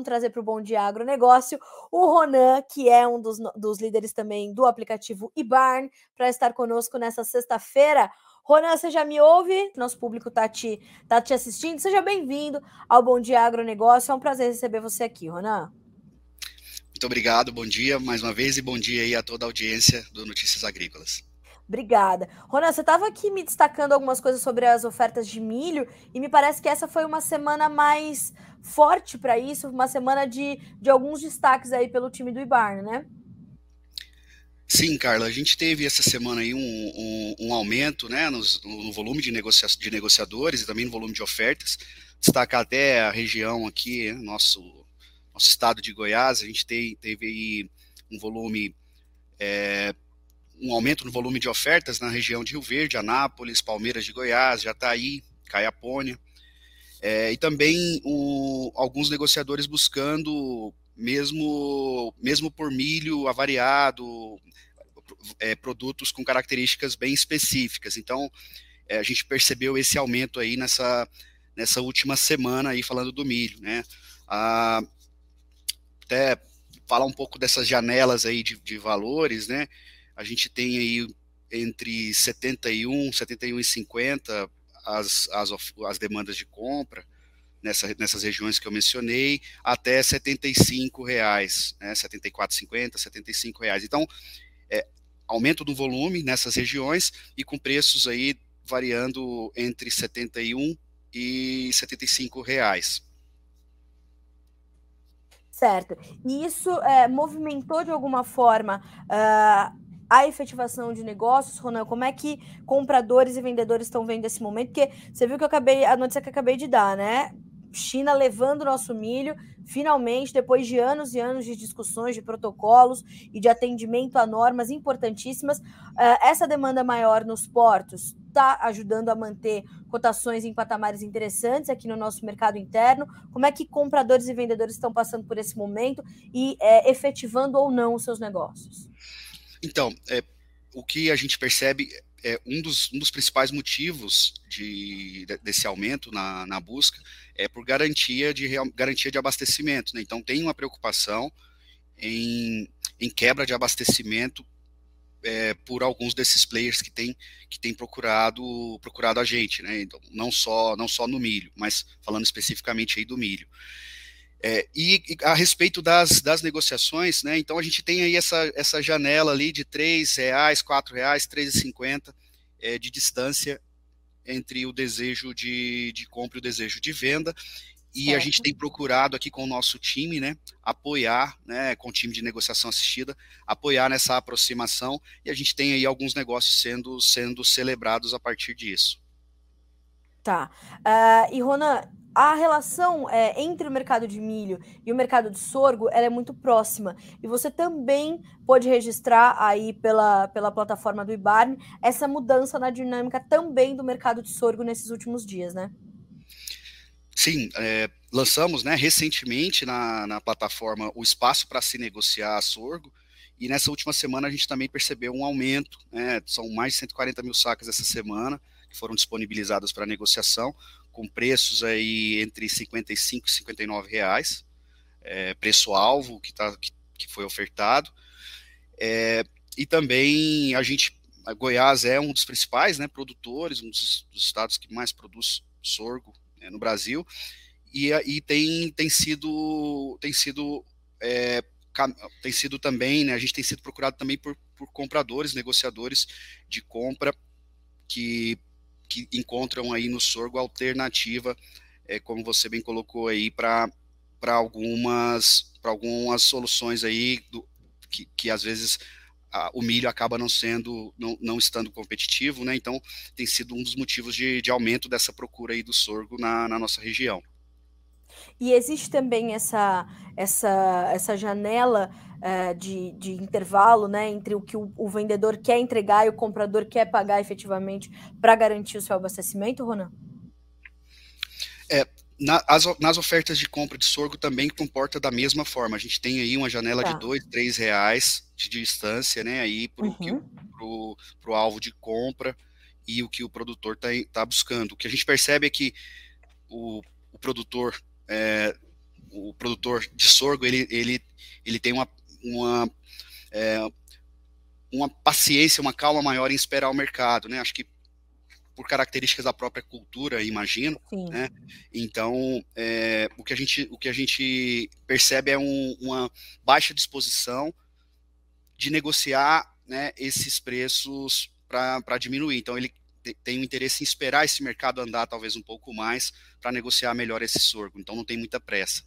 vamos trazer para o Bom Dia Agronegócio o Ronan, que é um dos, dos líderes também do aplicativo eBarn, para estar conosco nessa sexta-feira. Ronan, você já me ouve? Nosso público está te, tá te assistindo. Seja bem-vindo ao Bom Dia Agronegócio. É um prazer receber você aqui, Ronan. Muito obrigado, bom dia mais uma vez e bom dia aí a toda a audiência do Notícias Agrícolas. Obrigada. Ronan, você estava aqui me destacando algumas coisas sobre as ofertas de milho e me parece que essa foi uma semana mais forte para isso, uma semana de, de alguns destaques aí pelo time do Ibarne, né? Sim, Carla, a gente teve essa semana aí um, um, um aumento né, no volume de, negocia de negociadores e também no volume de ofertas. Destacar até a região aqui, nosso, nosso estado de Goiás, a gente tem, teve aí um volume é, um aumento no volume de ofertas na região de Rio Verde, Anápolis, Palmeiras de Goiás, Jataí, Caiapônia, é, e também o, alguns negociadores buscando, mesmo, mesmo por milho avariado, é, produtos com características bem específicas. Então, é, a gente percebeu esse aumento aí nessa, nessa última semana aí falando do milho, né? Ah, até falar um pouco dessas janelas aí de, de valores, né? A gente tem aí entre 71, 71 e 50 as, as, as demandas de compra nessa, nessas regiões que eu mencionei, até 75 reais, né, 74,50, 75 reais. Então, é, aumento do volume nessas regiões e com preços aí variando entre 71 e 75 reais. Certo. E isso é, movimentou de alguma forma uh, a efetivação de negócios, Ronan? Como é que compradores e vendedores estão vendo esse momento? Porque você viu que eu acabei, a notícia que eu acabei de dar, né? China levando nosso milho, finalmente, depois de anos e anos de discussões, de protocolos e de atendimento a normas importantíssimas, uh, essa demanda maior nos portos está ajudando a manter cotações em patamares interessantes aqui no nosso mercado interno. Como é que compradores e vendedores estão passando por esse momento e é, efetivando ou não os seus negócios? Então, é, o que a gente percebe é um dos, um dos principais motivos de, desse aumento na, na busca é por garantia de, garantia de abastecimento. Né? Então, tem uma preocupação em, em quebra de abastecimento é, por alguns desses players que têm que tem procurado procurado a gente, né? Então, não só não só no milho, mas falando especificamente aí do milho. É, e, e, a respeito das, das negociações, né, então a gente tem aí essa, essa janela ali de R$ reais, R$ reais, R$ 3,50 é, de distância entre o desejo de, de compra e o desejo de venda. E certo. a gente tem procurado aqui com o nosso time, né, apoiar, né, com o time de negociação assistida, apoiar nessa aproximação, e a gente tem aí alguns negócios sendo, sendo celebrados a partir disso. Tá. Uh, e Ronan, a relação é, entre o mercado de milho e o mercado de sorgo é muito próxima. E você também pode registrar aí pela, pela plataforma do IBARN essa mudança na dinâmica também do mercado de sorgo nesses últimos dias, né? Sim, é, lançamos né, recentemente na, na plataforma o espaço para se negociar sorgo. E nessa última semana a gente também percebeu um aumento, né, são mais de 140 mil sacas essa semana que foram disponibilizadas para negociação, com preços aí entre 55 e 59 reais, é, preço-alvo que, tá, que, que, foi ofertado. É, e também a gente, a Goiás é um dos principais né, produtores, um dos, dos estados que mais produz sorgo né, no Brasil, e, e tem, tem sido, tem sido é, tem sido também, né, a gente tem sido procurado também por, por compradores, negociadores de compra que que encontram aí no sorgo alternativa, é, como você bem colocou aí, para algumas, algumas soluções aí do, que, que às vezes a, o milho acaba não sendo, não, não estando competitivo, né? Então tem sido um dos motivos de, de aumento dessa procura aí do sorgo na, na nossa região. E existe também essa, essa, essa janela uh, de, de intervalo né, entre o que o, o, vendedor quer entregar e o comprador quer pagar efetivamente para garantir o seu abastecimento, Ronan? É, na, as, nas ofertas de compra de sorgo também comporta da mesma forma. A gente tem aí uma janela tá. de dois, três reais de distância, né, aí para o uhum. alvo de compra e o que o produtor está tá buscando. O que a gente percebe é que o, o produtor é, o produtor de sorgo ele, ele, ele tem uma, uma, é, uma paciência, uma calma maior em esperar o mercado, né? Acho que por características da própria cultura, imagino, Sim. né? Então, é, o, que a gente, o que a gente percebe é um, uma baixa disposição de negociar né, esses preços para diminuir. Então, ele tem o interesse em esperar esse mercado andar talvez um pouco mais para negociar melhor esse sorgo. Então, não tem muita pressa.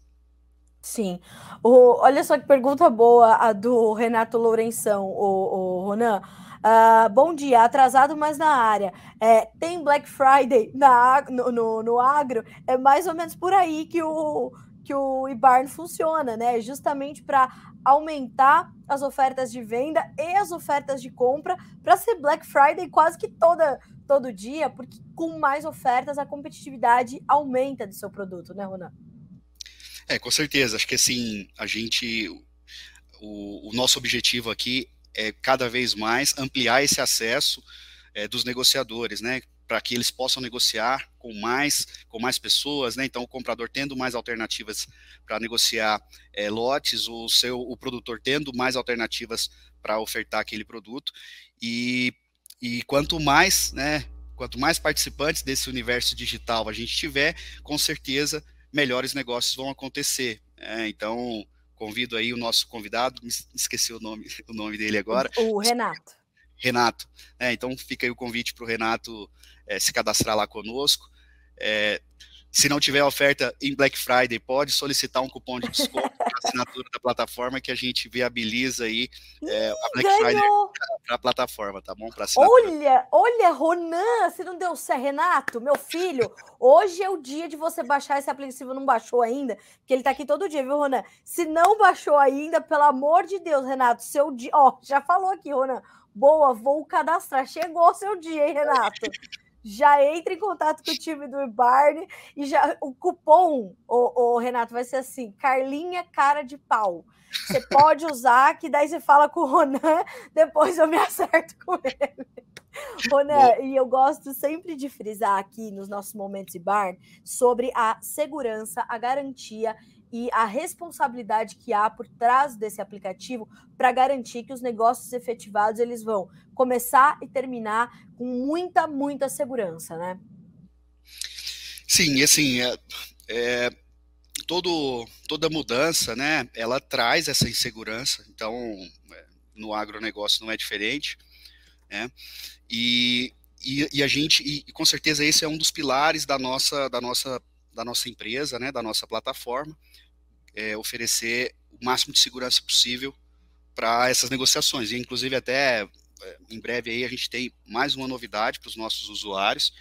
Sim. O, olha só que pergunta boa a do Renato Lourenção, o, o Ronan. Uh, bom dia, atrasado, mas na área. É, tem Black Friday na, no, no, no, agro? É mais ou menos por aí que o, que o Ibarn funciona, né? Justamente para aumentar as ofertas de venda e as ofertas de compra para ser Black Friday quase que toda todo dia, porque com mais ofertas a competitividade aumenta do seu produto, né, Ronan? É, com certeza. Acho que assim, a gente. O, o nosso objetivo aqui é cada vez mais ampliar esse acesso é, dos negociadores, né? Para que eles possam negociar com mais, com mais pessoas, né? Então, o comprador tendo mais alternativas para negociar é, lotes, o seu o produtor tendo mais alternativas para ofertar aquele produto. E, e quanto mais, né? Quanto mais participantes desse universo digital a gente tiver, com certeza melhores negócios vão acontecer. É, então, convido aí o nosso convidado, esqueci o nome, o nome dele agora. O, Renato. Renato. É, então, fica aí o convite para o Renato é, se cadastrar lá conosco. É, se não tiver oferta em Black Friday, pode solicitar um cupom de desconto assinatura da plataforma que a gente viabiliza aí é, a Black. Friday para a plataforma, tá bom? Olha, olha, Ronan, se não deu certo, Renato, meu filho, hoje é o dia de você baixar esse aplicativo, não baixou ainda, porque ele tá aqui todo dia, viu, Ronan? Se não baixou ainda, pelo amor de Deus, Renato, seu dia, ó, já falou aqui, Ronan, boa, vou cadastrar, chegou o seu dia, hein, Renato? já entra em contato com o time do Barney e já o cupom, o, o, Renato, vai ser assim: Carlinha cara de pau. Você pode usar, que daí você fala com o Ronan, depois eu me acerto com ele. Ronan, e eu gosto sempre de frisar aqui nos nossos momentos de bar sobre a segurança, a garantia e a responsabilidade que há por trás desse aplicativo para garantir que os negócios efetivados eles vão começar e terminar com muita, muita segurança, né? Sim, assim, é, é, todo, toda mudança, né, ela traz essa insegurança, então é, no agronegócio não é diferente, né, e, e, e a gente, e, com certeza esse é um dos pilares da nossa, da nossa, da nossa empresa, né, da nossa plataforma, é, oferecer o máximo de segurança possível para essas negociações. E, inclusive, até é, em breve aí a gente tem mais uma novidade para os nossos usuários,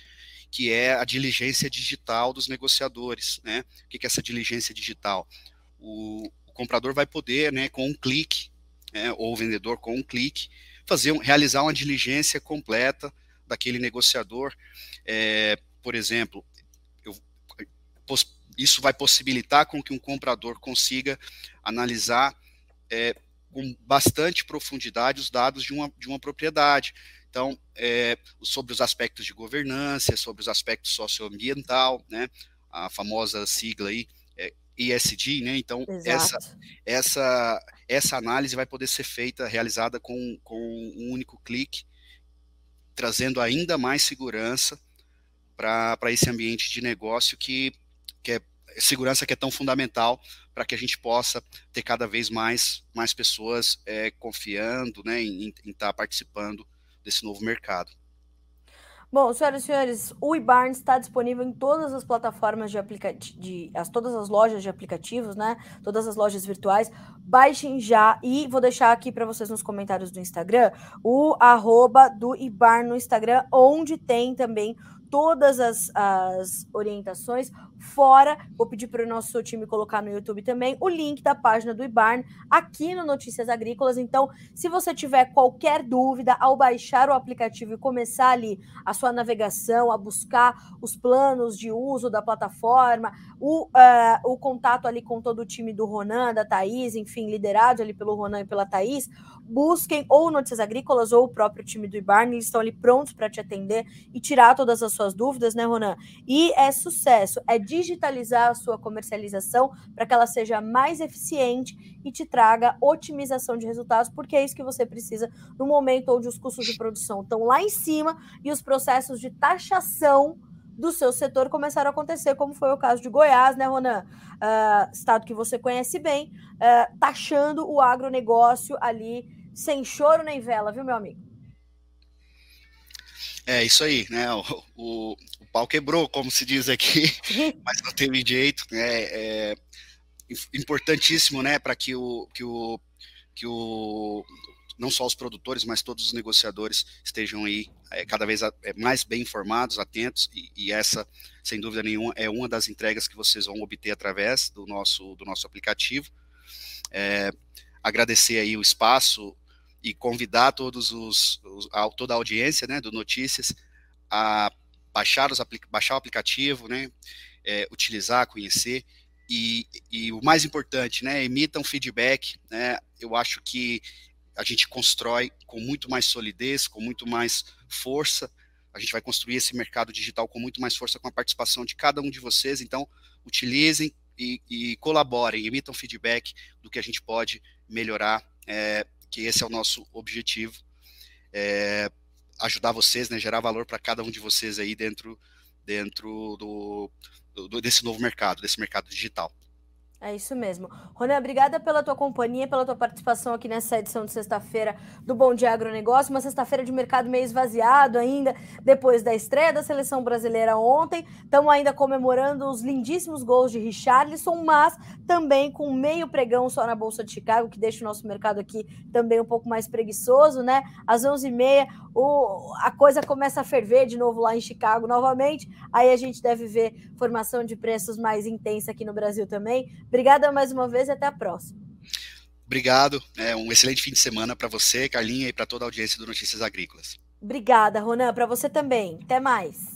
que é a diligência digital dos negociadores. Né? O que é essa diligência digital? O, o comprador vai poder, né, com um clique, né, ou o vendedor com um clique, fazer, realizar uma diligência completa daquele negociador. É, por exemplo, isso vai possibilitar com que um comprador consiga analisar é, com bastante profundidade os dados de uma, de uma propriedade. Então, é, sobre os aspectos de governança, sobre os aspectos socioambiental, né, a famosa sigla aí, é, ESG, né, então essa, essa, essa análise vai poder ser feita, realizada com, com um único clique, trazendo ainda mais segurança para esse ambiente de negócio que que é segurança que é tão fundamental para que a gente possa ter cada vez mais, mais pessoas é, confiando né, em estar tá participando desse novo mercado. Bom, senhoras e senhores, o eBarn está disponível em todas as plataformas de aplicativo, as, todas as lojas de aplicativos, né? Todas as lojas virtuais. Baixem já e vou deixar aqui para vocês nos comentários do Instagram o arroba do eBarn no Instagram, onde tem também todas as, as orientações. Fora, vou pedir para o nosso time colocar no YouTube também o link da página do IBARN aqui no Notícias Agrícolas. Então, se você tiver qualquer dúvida ao baixar o aplicativo e começar ali a sua navegação, a buscar os planos de uso da plataforma, o, uh, o contato ali com todo o time do Ronan, da Thaís, enfim, liderado ali pelo Ronan e pela Thaís, busquem ou Notícias Agrícolas ou o próprio time do IBARN, eles estão ali prontos para te atender e tirar todas as suas dúvidas, né, Ronan? E é sucesso, é digitalizar a sua comercialização para que ela seja mais eficiente e te traga otimização de resultados, porque é isso que você precisa no momento onde os custos de produção estão lá em cima e os processos de taxação do seu setor começaram a acontecer, como foi o caso de Goiás, né, Ronan? Uh, estado que você conhece bem, uh, taxando o agronegócio ali sem choro nem vela, viu, meu amigo? É isso aí, né? O, o, o pau quebrou, como se diz aqui, mas não teve jeito, né? É importantíssimo, né, para que o, que o que o não só os produtores, mas todos os negociadores estejam aí é, cada vez a, é, mais bem informados, atentos, e, e, essa, sem dúvida nenhuma, é uma das entregas que vocês vão obter através do nosso, do nosso aplicativo. É, agradecer aí o espaço e convidar todos os, os a, toda a audiência né, do Notícias a baixar, os, baixar o aplicativo, né, é, utilizar, conhecer, e, e, o mais importante, né, emitam feedback, né, eu acho que a gente constrói com muito mais solidez, com muito mais força. A gente vai construir esse mercado digital com muito mais força com a participação de cada um de vocês. Então, utilizem e, e colaborem, emitam feedback do que a gente pode melhorar, é, que esse é o nosso objetivo. É, ajudar vocês, né, gerar valor para cada um de vocês aí dentro, dentro do, do, desse novo mercado, desse mercado digital. É isso mesmo. Ronan, obrigada pela tua companhia, pela tua participação aqui nessa edição de sexta-feira do Bom Dia Agronegócio. Uma sexta-feira de mercado meio esvaziado ainda, depois da estreia da seleção brasileira ontem. Estamos ainda comemorando os lindíssimos gols de Richarlison, mas também com meio pregão só na Bolsa de Chicago, que deixa o nosso mercado aqui também um pouco mais preguiçoso, né? Às 11h30, o, a coisa começa a ferver de novo lá em Chicago novamente. Aí a gente deve ver formação de preços mais intensa aqui no Brasil também. Obrigada mais uma vez e até a próxima. Obrigado. É um excelente fim de semana para você, Carlinha, e para toda a audiência do Notícias Agrícolas. Obrigada, Ronan. Para você também. Até mais.